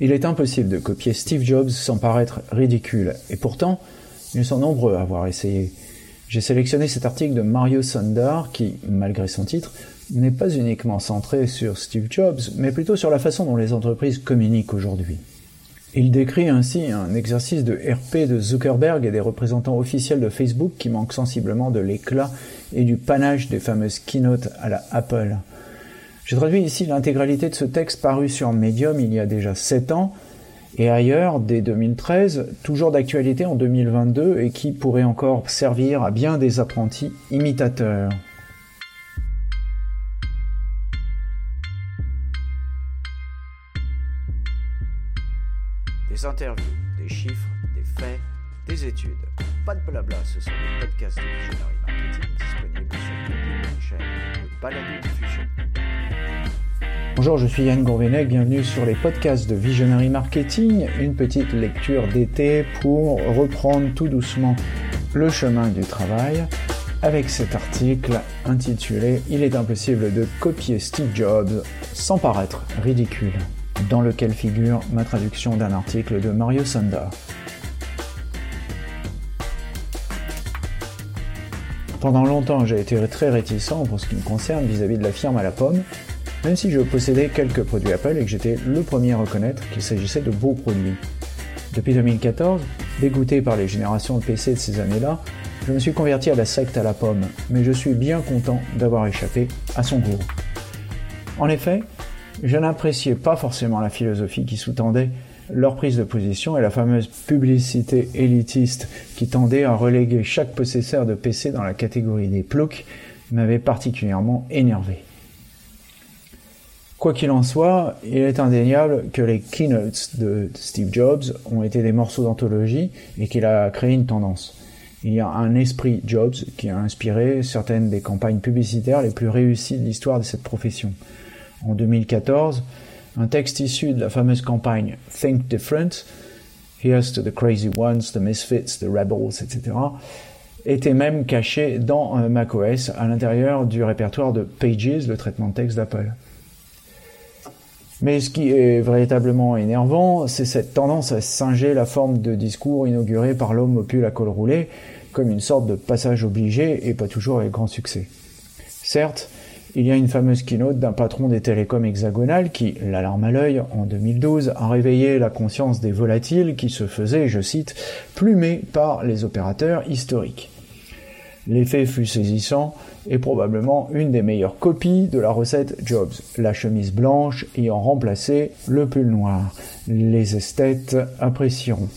Il est impossible de copier Steve Jobs sans paraître ridicule, et pourtant, ils sont nombreux à avoir essayé. J'ai sélectionné cet article de Mario Sundar qui, malgré son titre, n'est pas uniquement centré sur Steve Jobs, mais plutôt sur la façon dont les entreprises communiquent aujourd'hui. Il décrit ainsi un exercice de RP de Zuckerberg et des représentants officiels de Facebook qui manquent sensiblement de l'éclat et du panache des fameuses keynotes à la Apple. J'ai traduit ici l'intégralité de ce texte paru sur Medium il y a déjà 7 ans, et ailleurs dès 2013, toujours d'actualité en 2022 et qui pourrait encore servir à bien des apprentis imitateurs. Des interviews, des chiffres, des faits, des études. Pas de blabla, ce sont des podcasts de Visionary Marketing disponibles sur toutes les chaînes de balado diffusion. Bonjour, je suis Yann Gourvenec, bienvenue sur les podcasts de Visionary Marketing, une petite lecture d'été pour reprendre tout doucement le chemin du travail avec cet article intitulé Il est impossible de copier Steve Jobs sans paraître ridicule, dans lequel figure ma traduction d'un article de Mario Sanda. Pendant longtemps, j'ai été très réticent pour ce qui me concerne vis-à-vis de la firme à la pomme, même si je possédais quelques produits Apple et que j'étais le premier à reconnaître qu'il s'agissait de beaux produits. Depuis 2014, dégoûté par les générations de PC de ces années-là, je me suis converti à la secte à la pomme, mais je suis bien content d'avoir échappé à son goût. En effet, je n'appréciais pas forcément la philosophie qui sous-tendait leur prise de position et la fameuse publicité élitiste qui tendait à reléguer chaque possesseur de PC dans la catégorie des ploucs m'avait particulièrement énervé. Quoi qu'il en soit, il est indéniable que les keynotes de Steve Jobs ont été des morceaux d'anthologie et qu'il a créé une tendance. Il y a un esprit Jobs qui a inspiré certaines des campagnes publicitaires les plus réussies de l'histoire de cette profession. En 2014, un texte issu de la fameuse campagne Think Different, Here's to the Crazy Ones, the Misfits, the Rebels, etc., était même caché dans euh, macOS à l'intérieur du répertoire de Pages, le traitement de texte d'Apple. Mais ce qui est véritablement énervant, c'est cette tendance à singer la forme de discours inauguré par l'homme au pull à col roulé, comme une sorte de passage obligé et pas toujours avec grand succès. Certes, il y a une fameuse keynote d'un patron des télécoms hexagonales qui, l'alarme à l'œil, en 2012, a réveillé la conscience des volatiles qui se faisaient, je cite, plumer par les opérateurs historiques. L'effet fut saisissant et probablement une des meilleures copies de la recette Jobs, la chemise blanche ayant remplacé le pull noir. Les esthètes apprécieront.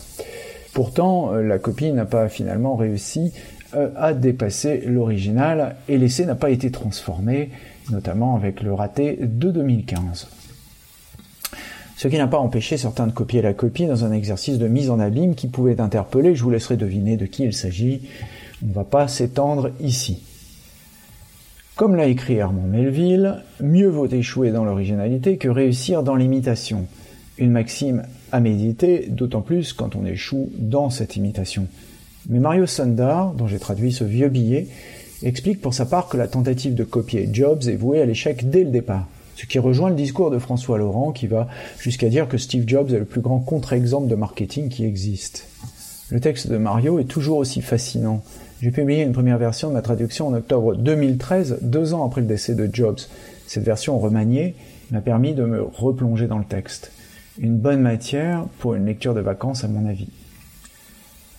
Pourtant, euh, la copie n'a pas finalement réussi euh, à dépasser l'original et l'essai n'a pas été transformé, notamment avec le raté de 2015. Ce qui n'a pas empêché certains de copier la copie dans un exercice de mise en abîme qui pouvait interpeller, je vous laisserai deviner de qui il s'agit, on ne va pas s'étendre ici. Comme l'a écrit Armand Melville, mieux vaut échouer dans l'originalité que réussir dans l'imitation. Une maxime à méditer, d'autant plus quand on échoue dans cette imitation. Mais Mario Sundar, dont j'ai traduit ce vieux billet, explique pour sa part que la tentative de copier Jobs est vouée à l'échec dès le départ. Ce qui rejoint le discours de François Laurent qui va jusqu'à dire que Steve Jobs est le plus grand contre-exemple de marketing qui existe. Le texte de Mario est toujours aussi fascinant. J'ai publié une première version de ma traduction en octobre 2013, deux ans après le décès de Jobs. Cette version remaniée m'a permis de me replonger dans le texte. Une bonne matière pour une lecture de vacances à mon avis.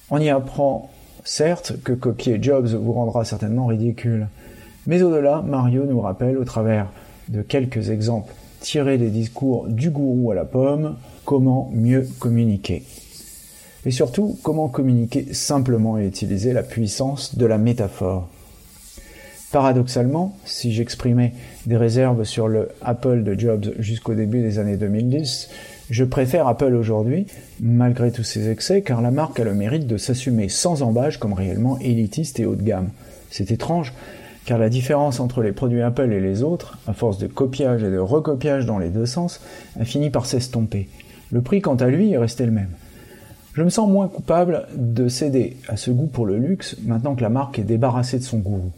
On y apprend, certes, que copier Jobs vous rendra certainement ridicule. Mais au-delà, Mario nous rappelle, au travers de quelques exemples tirés des discours du gourou à la pomme, comment mieux communiquer et surtout comment communiquer simplement et utiliser la puissance de la métaphore? Paradoxalement, si j'exprimais des réserves sur le Apple de Jobs jusqu'au début des années 2010, je préfère Apple aujourd'hui, malgré tous ses excès, car la marque a le mérite de s'assumer sans embâche comme réellement élitiste et haut de gamme. C'est étrange, car la différence entre les produits Apple et les autres, à force de copiage et de recopiage dans les deux sens, a fini par s'estomper. Le prix, quant à lui, est resté le même. Je me sens moins coupable de céder à ce goût pour le luxe maintenant que la marque est débarrassée de son gourou.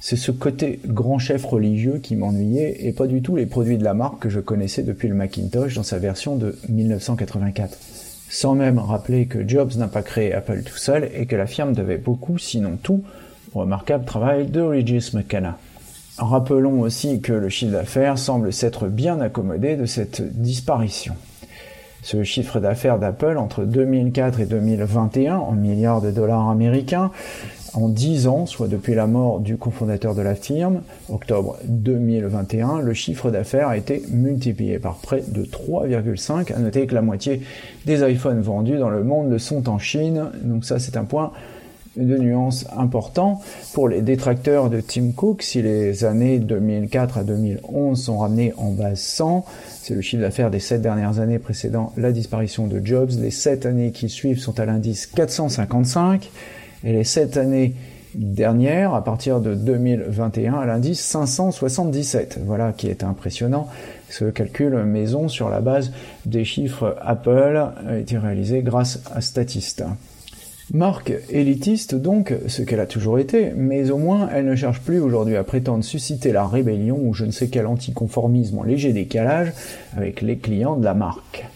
C'est ce côté grand chef religieux qui m'ennuyait et pas du tout les produits de la marque que je connaissais depuis le Macintosh dans sa version de 1984. Sans même rappeler que Jobs n'a pas créé Apple tout seul et que la firme devait beaucoup, sinon tout, au remarquable travail de Regis McKenna. Rappelons aussi que le chiffre d'affaires semble s'être bien accommodé de cette disparition. Ce chiffre d'affaires d'Apple entre 2004 et 2021 en milliards de dollars américains en 10 ans, soit depuis la mort du cofondateur de la firme, octobre 2021, le chiffre d'affaires a été multiplié par près de 3,5. À noter que la moitié des iPhones vendus dans le monde le sont en Chine. Donc ça, c'est un point de nuance important. Pour les détracteurs de Tim Cook, si les années 2004 à 2011 sont ramenées en base 100, c'est le chiffre d'affaires des 7 dernières années précédant la disparition de Jobs. Les 7 années qui suivent sont à l'indice 455. Et les 7 années dernières, à partir de 2021, à l'indice 577. Voilà qui est impressionnant. Ce calcul maison sur la base des chiffres Apple a été réalisé grâce à Statista. Marque élitiste donc, ce qu'elle a toujours été, mais au moins elle ne cherche plus aujourd'hui à prétendre susciter la rébellion ou je ne sais quel anticonformisme en léger décalage avec les clients de la marque.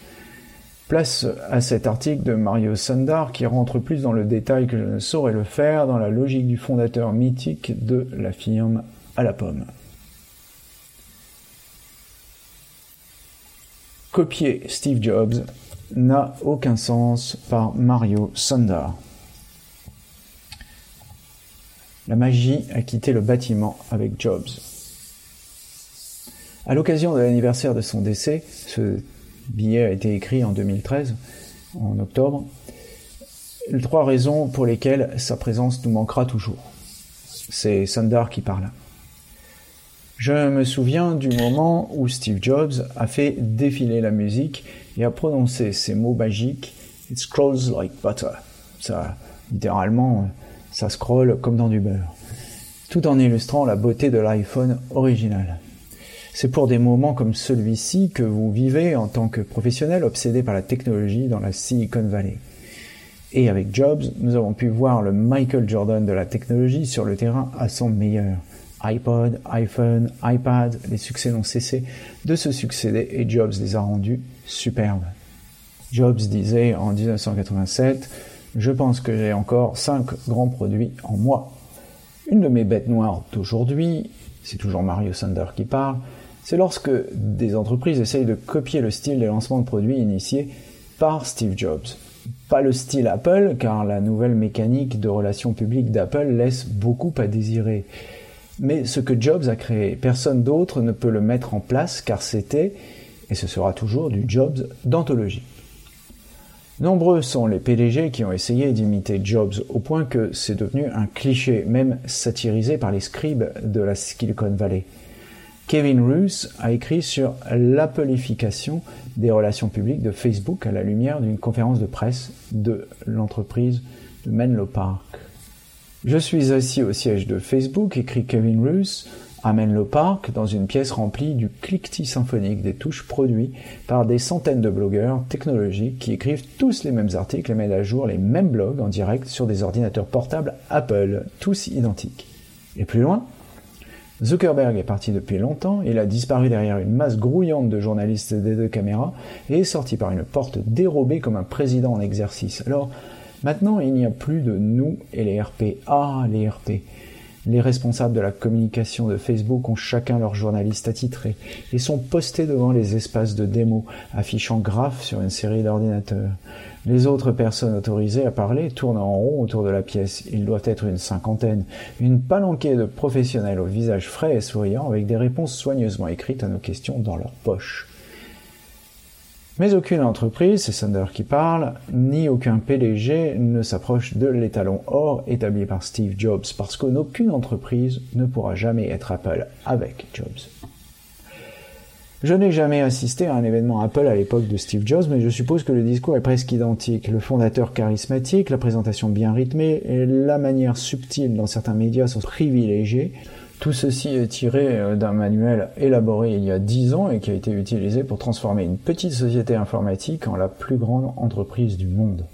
Place à cet article de Mario Sundar qui rentre plus dans le détail que je ne saurais le faire dans la logique du fondateur mythique de la firme à la pomme. Copier Steve Jobs n'a aucun sens par Mario Sundar. La magie a quitté le bâtiment avec Jobs. À l'occasion de l'anniversaire de son décès, ce billet a été écrit en 2013, en octobre. Trois raisons pour lesquelles sa présence nous manquera toujours. C'est Sundar qui parle. Je me souviens du moment où Steve Jobs a fait défiler la musique et a prononcé ces mots magiques It scrolls like butter. Ça, littéralement, ça scrolle comme dans du beurre. Tout en illustrant la beauté de l'iPhone original. C'est pour des moments comme celui-ci que vous vivez en tant que professionnel obsédé par la technologie dans la Silicon Valley. Et avec Jobs, nous avons pu voir le Michael Jordan de la technologie sur le terrain à son meilleur. iPod, iPhone, iPad, les succès n'ont cessé de se succéder et Jobs les a rendus superbes. Jobs disait en 1987 Je pense que j'ai encore cinq grands produits en moi. Une de mes bêtes noires d'aujourd'hui, c'est toujours Mario Sander qui parle, c'est lorsque des entreprises essayent de copier le style des lancements de produits initiés par Steve Jobs. Pas le style Apple, car la nouvelle mécanique de relations publiques d'Apple laisse beaucoup à désirer. Mais ce que Jobs a créé, personne d'autre ne peut le mettre en place car c'était, et ce sera toujours, du Jobs d'anthologie. Nombreux sont les PDG qui ont essayé d'imiter Jobs au point que c'est devenu un cliché, même satirisé par les scribes de la Silicon Valley. Kevin Roos a écrit sur l'appelification des relations publiques de Facebook à la lumière d'une conférence de presse de l'entreprise de Menlo Park. Je suis assis au siège de Facebook, écrit Kevin Roos, à Menlo Park, dans une pièce remplie du cliquetis symphonique des touches produits par des centaines de blogueurs technologiques qui écrivent tous les mêmes articles et mettent à jour les mêmes blogs en direct sur des ordinateurs portables Apple, tous identiques. Et plus loin, Zuckerberg est parti depuis longtemps, il a disparu derrière une masse grouillante de journalistes des deux caméras et est sorti par une porte dérobée comme un président en exercice. Alors, maintenant, il n'y a plus de nous et les RP. Ah, les RP. Les responsables de la communication de Facebook ont chacun leur journaliste attitré et sont postés devant les espaces de démo, affichant graphes sur une série d'ordinateurs. Les autres personnes autorisées à parler tournent en rond autour de la pièce. Il doit être une cinquantaine. Une palanquée de professionnels au visage frais et souriant avec des réponses soigneusement écrites à nos questions dans leur poche. Mais aucune entreprise, c'est Sander qui parle, ni aucun PDG ne s'approche de l'étalon or établi par Steve Jobs, parce qu'aucune entreprise ne pourra jamais être Apple avec Jobs. Je n'ai jamais assisté à un événement Apple à l'époque de Steve Jobs, mais je suppose que le discours est presque identique. Le fondateur charismatique, la présentation bien rythmée et la manière subtile dont certains médias sont privilégiés tout ceci est tiré euh, d'un manuel élaboré il y a 10 ans et qui a été utilisé pour transformer une petite société informatique en la plus grande entreprise du monde.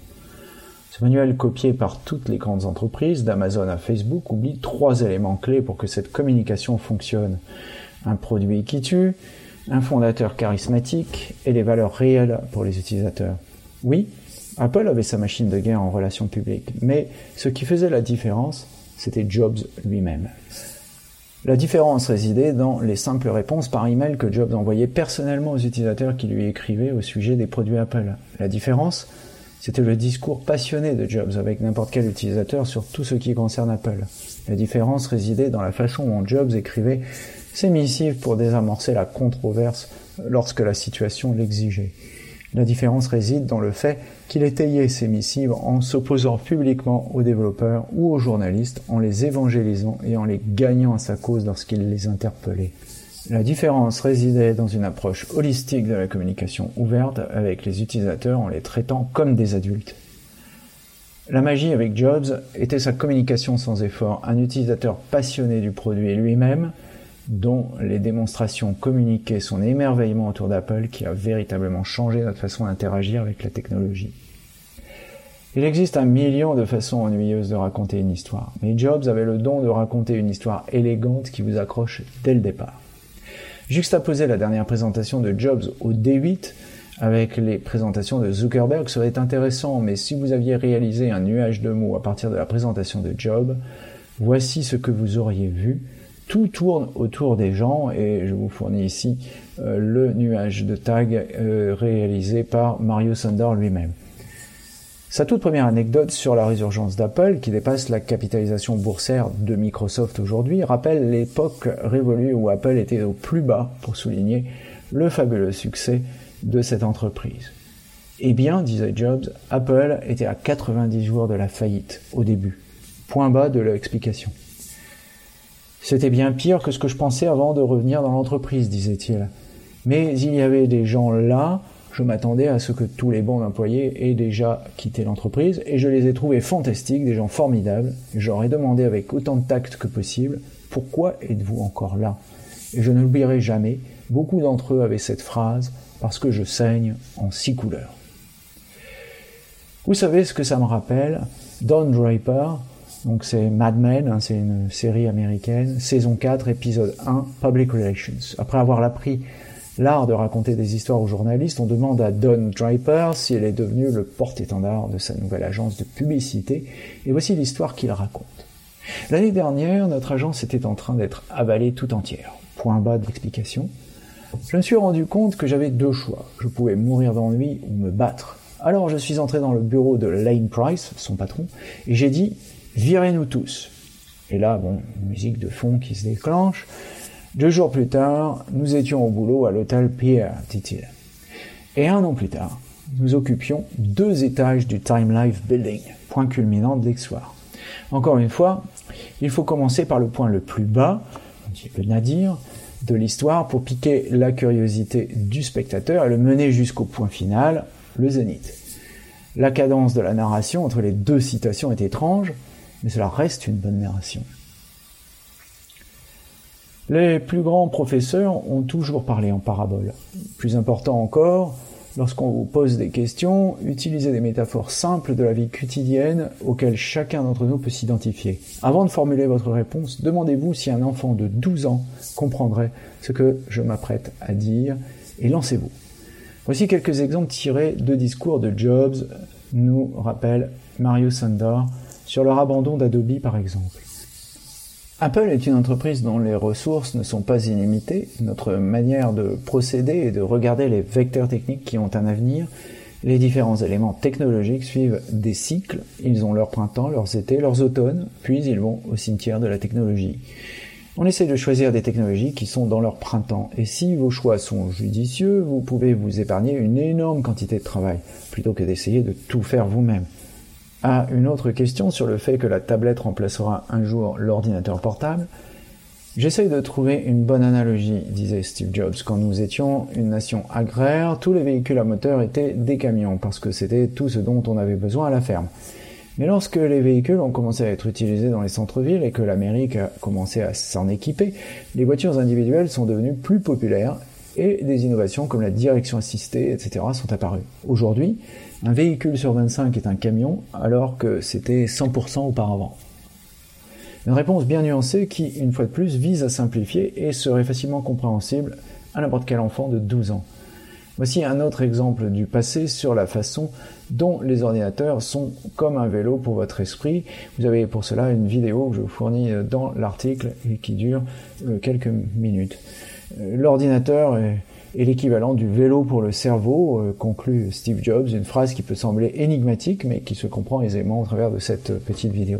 Ce manuel copié par toutes les grandes entreprises, d'Amazon à Facebook, oublie trois éléments clés pour que cette communication fonctionne. Un produit qui tue, un fondateur charismatique et les valeurs réelles pour les utilisateurs. Oui, Apple avait sa machine de guerre en relations publiques, mais ce qui faisait la différence, c'était Jobs lui-même. La différence résidait dans les simples réponses par email que Jobs envoyait personnellement aux utilisateurs qui lui écrivaient au sujet des produits Apple. La différence, c'était le discours passionné de Jobs avec n'importe quel utilisateur sur tout ce qui concerne Apple. La différence résidait dans la façon dont Jobs écrivait ses missives pour désamorcer la controverse lorsque la situation l'exigeait. La différence réside dans le fait qu'il étayait ses missives en s'opposant publiquement aux développeurs ou aux journalistes, en les évangélisant et en les gagnant à sa cause lorsqu'il les interpellait. La différence résidait dans une approche holistique de la communication ouverte avec les utilisateurs en les traitant comme des adultes. La magie avec Jobs était sa communication sans effort, un utilisateur passionné du produit lui-même, dont les démonstrations communiquaient son émerveillement autour d'Apple qui a véritablement changé notre façon d'interagir avec la technologie. Il existe un million de façons ennuyeuses de raconter une histoire, mais Jobs avait le don de raconter une histoire élégante qui vous accroche dès le départ. Juxtaposer la dernière présentation de Jobs au D8 avec les présentations de Zuckerberg serait intéressant, mais si vous aviez réalisé un nuage de mots à partir de la présentation de Jobs, voici ce que vous auriez vu tout tourne autour des gens et je vous fournis ici euh, le nuage de tags euh, réalisé par Mario Sandor lui-même. Sa toute première anecdote sur la résurgence d'Apple, qui dépasse la capitalisation boursière de Microsoft aujourd'hui, rappelle l'époque révolue où Apple était au plus bas pour souligner le fabuleux succès de cette entreprise. Eh bien, disait Jobs, Apple était à 90 jours de la faillite au début. Point bas de l'explication. C'était bien pire que ce que je pensais avant de revenir dans l'entreprise, disait-il. Mais il y avait des gens là, je m'attendais à ce que tous les bons employés aient déjà quitté l'entreprise, et je les ai trouvés fantastiques, des gens formidables. J'aurais demandé avec autant de tact que possible, pourquoi êtes-vous encore là? Et je ne l'oublierai jamais, beaucoup d'entre eux avaient cette phrase, parce que je saigne en six couleurs. Vous savez ce que ça me rappelle? Don Draper, donc c'est Mad Men, hein, c'est une série américaine, saison 4, épisode 1, Public Relations. Après avoir appris l'art de raconter des histoires aux journalistes, on demande à Don Draper si elle est devenue le porte-étendard de sa nouvelle agence de publicité, et voici l'histoire qu'il raconte. L'année dernière, notre agence était en train d'être avalée tout entière. Point bas de l'explication. Je me suis rendu compte que j'avais deux choix. Je pouvais mourir d'ennui ou me battre. Alors je suis entré dans le bureau de Lane Price, son patron, et j'ai dit Virez-nous tous. Et là, bon, musique de fond qui se déclenche. Deux jours plus tard, nous étions au boulot à l'hôtel Pierre, dit-il. Et un an plus tard, nous occupions deux étages du Time Life Building, point culminant de l'exoir. Encore une fois, il faut commencer par le point le plus bas, un petit peu nadir, de l'histoire pour piquer la curiosité du spectateur et le mener jusqu'au point final, le zénith. La cadence de la narration entre les deux citations est étrange, mais cela reste une bonne narration. Les plus grands professeurs ont toujours parlé en parabole. Plus important encore, lorsqu'on vous pose des questions, utilisez des métaphores simples de la vie quotidienne auxquelles chacun d'entre nous peut s'identifier. Avant de formuler votre réponse, demandez-vous si un enfant de 12 ans comprendrait ce que je m'apprête à dire et lancez-vous. Voici quelques exemples tirés de discours de Jobs, nous rappelle Mario Sandor sur leur abandon d'Adobe par exemple. Apple est une entreprise dont les ressources ne sont pas illimitées. Notre manière de procéder et de regarder les vecteurs techniques qui ont un avenir. Les différents éléments technologiques suivent des cycles. Ils ont leur printemps, leurs étés, leurs automnes, puis ils vont au cimetière de la technologie. On essaie de choisir des technologies qui sont dans leur printemps. Et si vos choix sont judicieux, vous pouvez vous épargner une énorme quantité de travail, plutôt que d'essayer de tout faire vous-même à une autre question sur le fait que la tablette remplacera un jour l'ordinateur portable, J'essaye de trouver une bonne analogie, disait Steve Jobs. Quand nous étions une nation agraire, tous les véhicules à moteur étaient des camions, parce que c'était tout ce dont on avait besoin à la ferme. Mais lorsque les véhicules ont commencé à être utilisés dans les centres-villes et que l'Amérique a commencé à s'en équiper, les voitures individuelles sont devenues plus populaires et des innovations comme la direction assistée, etc. sont apparues. Aujourd'hui, un véhicule sur 25 est un camion alors que c'était 100% auparavant. Une réponse bien nuancée qui, une fois de plus, vise à simplifier et serait facilement compréhensible à n'importe quel enfant de 12 ans. Voici un autre exemple du passé sur la façon dont les ordinateurs sont comme un vélo pour votre esprit. Vous avez pour cela une vidéo que je vous fournis dans l'article et qui dure euh, quelques minutes. Euh, l'ordinateur est, l'équivalent du vélo pour le cerveau, euh, conclut Steve Jobs, une phrase qui peut sembler énigmatique mais qui se comprend aisément au travers de cette petite vidéo.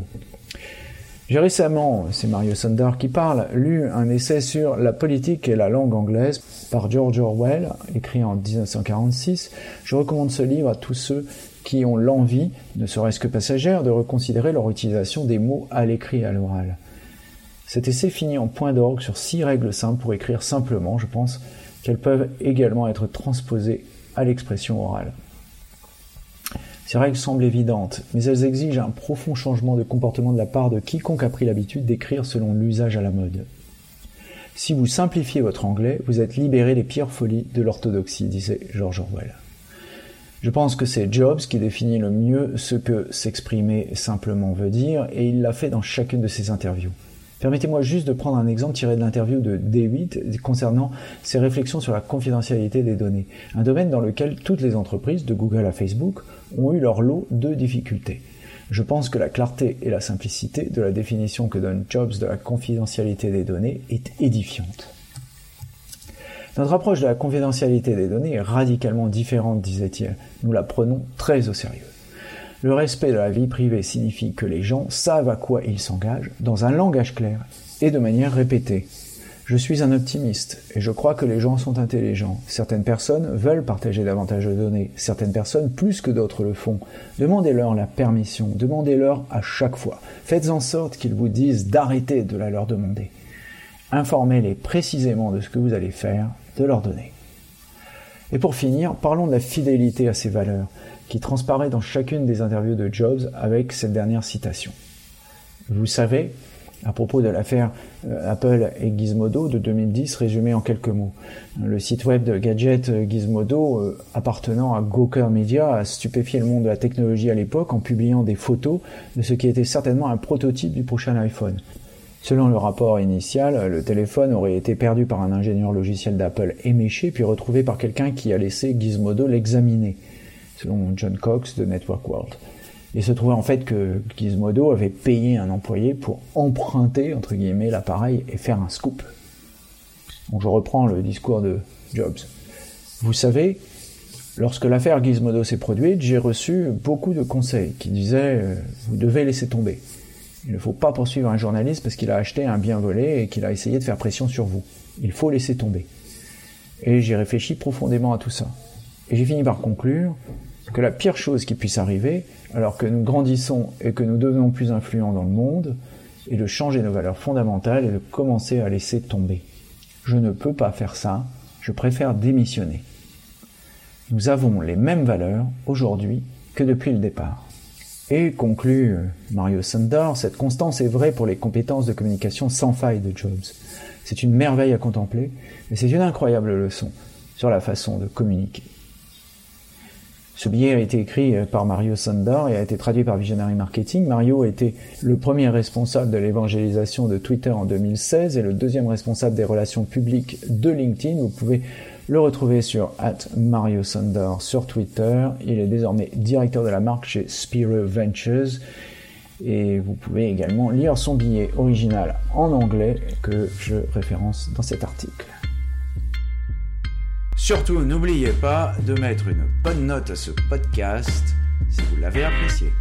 J'ai récemment, c'est Mario Sundar qui parle, lu un essai sur la politique et la langue anglaise par George Orwell, écrit en 1946. Je recommande ce livre à tous ceux qui ont l'envie, ne serait-ce que passagère, de reconsidérer leur utilisation des mots à l'écrit et à l'oral. Cet essai finit en point d'orgue sur six règles simples pour écrire simplement. Je pense qu'elles peuvent également être transposées à l'expression orale. Ces règles semblent évidentes, mais elles exigent un profond changement de comportement de la part de quiconque a pris l'habitude d'écrire selon l'usage à la mode. Si vous simplifiez votre anglais, vous êtes libéré des pires folies de l'orthodoxie, disait George Orwell. Je pense que c'est Jobs qui définit le mieux ce que s'exprimer simplement veut dire, et il l'a fait dans chacune de ses interviews. Permettez-moi juste de prendre un exemple tiré de l'interview de D8 concernant ses réflexions sur la confidentialité des données, un domaine dans lequel toutes les entreprises, de Google à Facebook, ont eu leur lot de difficultés. Je pense que la clarté et la simplicité de la définition que donne Jobs de la confidentialité des données est édifiante. Notre approche de la confidentialité des données est radicalement différente, disait-il. Nous la prenons très au sérieux. Le respect de la vie privée signifie que les gens savent à quoi ils s'engagent dans un langage clair et de manière répétée. Je suis un optimiste et je crois que les gens sont intelligents. Certaines personnes veulent partager davantage de données, certaines personnes plus que d'autres le font. Demandez-leur la permission, demandez-leur à chaque fois. Faites en sorte qu'ils vous disent d'arrêter de la leur demander. Informez-les précisément de ce que vous allez faire, de leur donner. Et pour finir, parlons de la fidélité à ces valeurs qui transparaît dans chacune des interviews de Jobs avec cette dernière citation. Vous savez, à propos de l'affaire euh, Apple et Gizmodo de 2010 résumée en quelques mots. Le site web de Gadget euh, Gizmodo, euh, appartenant à Gawker Media, a stupéfié le monde de la technologie à l'époque en publiant des photos de ce qui était certainement un prototype du prochain iPhone. Selon le rapport initial, le téléphone aurait été perdu par un ingénieur logiciel d'Apple éméché puis retrouvé par quelqu'un qui a laissé Gizmodo l'examiner selon John Cox de Network World. Il se trouvait en fait que Gizmodo avait payé un employé pour emprunter, entre guillemets, l'appareil et faire un scoop. Donc je reprends le discours de Jobs. Vous savez, lorsque l'affaire Gizmodo s'est produite, j'ai reçu beaucoup de conseils qui disaient euh, vous devez laisser tomber. Il ne faut pas poursuivre un journaliste parce qu'il a acheté un bien volé et qu'il a essayé de faire pression sur vous. Il faut laisser tomber. Et j'ai réfléchi profondément à tout ça. Et j'ai fini par conclure que la pire chose qui puisse arriver, alors que nous grandissons et que nous devenons plus influents dans le monde, est de changer nos valeurs fondamentales et de commencer à laisser tomber. Je ne peux pas faire ça, je préfère démissionner. Nous avons les mêmes valeurs aujourd'hui que depuis le départ. Et conclut euh, Mario Sundar, cette constance est vraie pour les compétences de communication sans faille de Jobs. C'est une merveille à contempler et c'est une incroyable leçon sur la façon de communiquer. Ce billet a été écrit euh, par Mario Sandor et a été traduit par Visionary Marketing. Mario été le premier responsable de l'évangélisation de Twitter en 2016 et le deuxième responsable des relations publiques de LinkedIn. Vous pouvez le retrouver sur Mario Sandor sur Twitter. Il est désormais directeur de la marque chez Spiro Ventures. Et vous pouvez également lire son billet original en anglais que je référence dans cet article. Surtout, n'oubliez pas de mettre une bonne note à ce podcast si vous l'avez apprécié.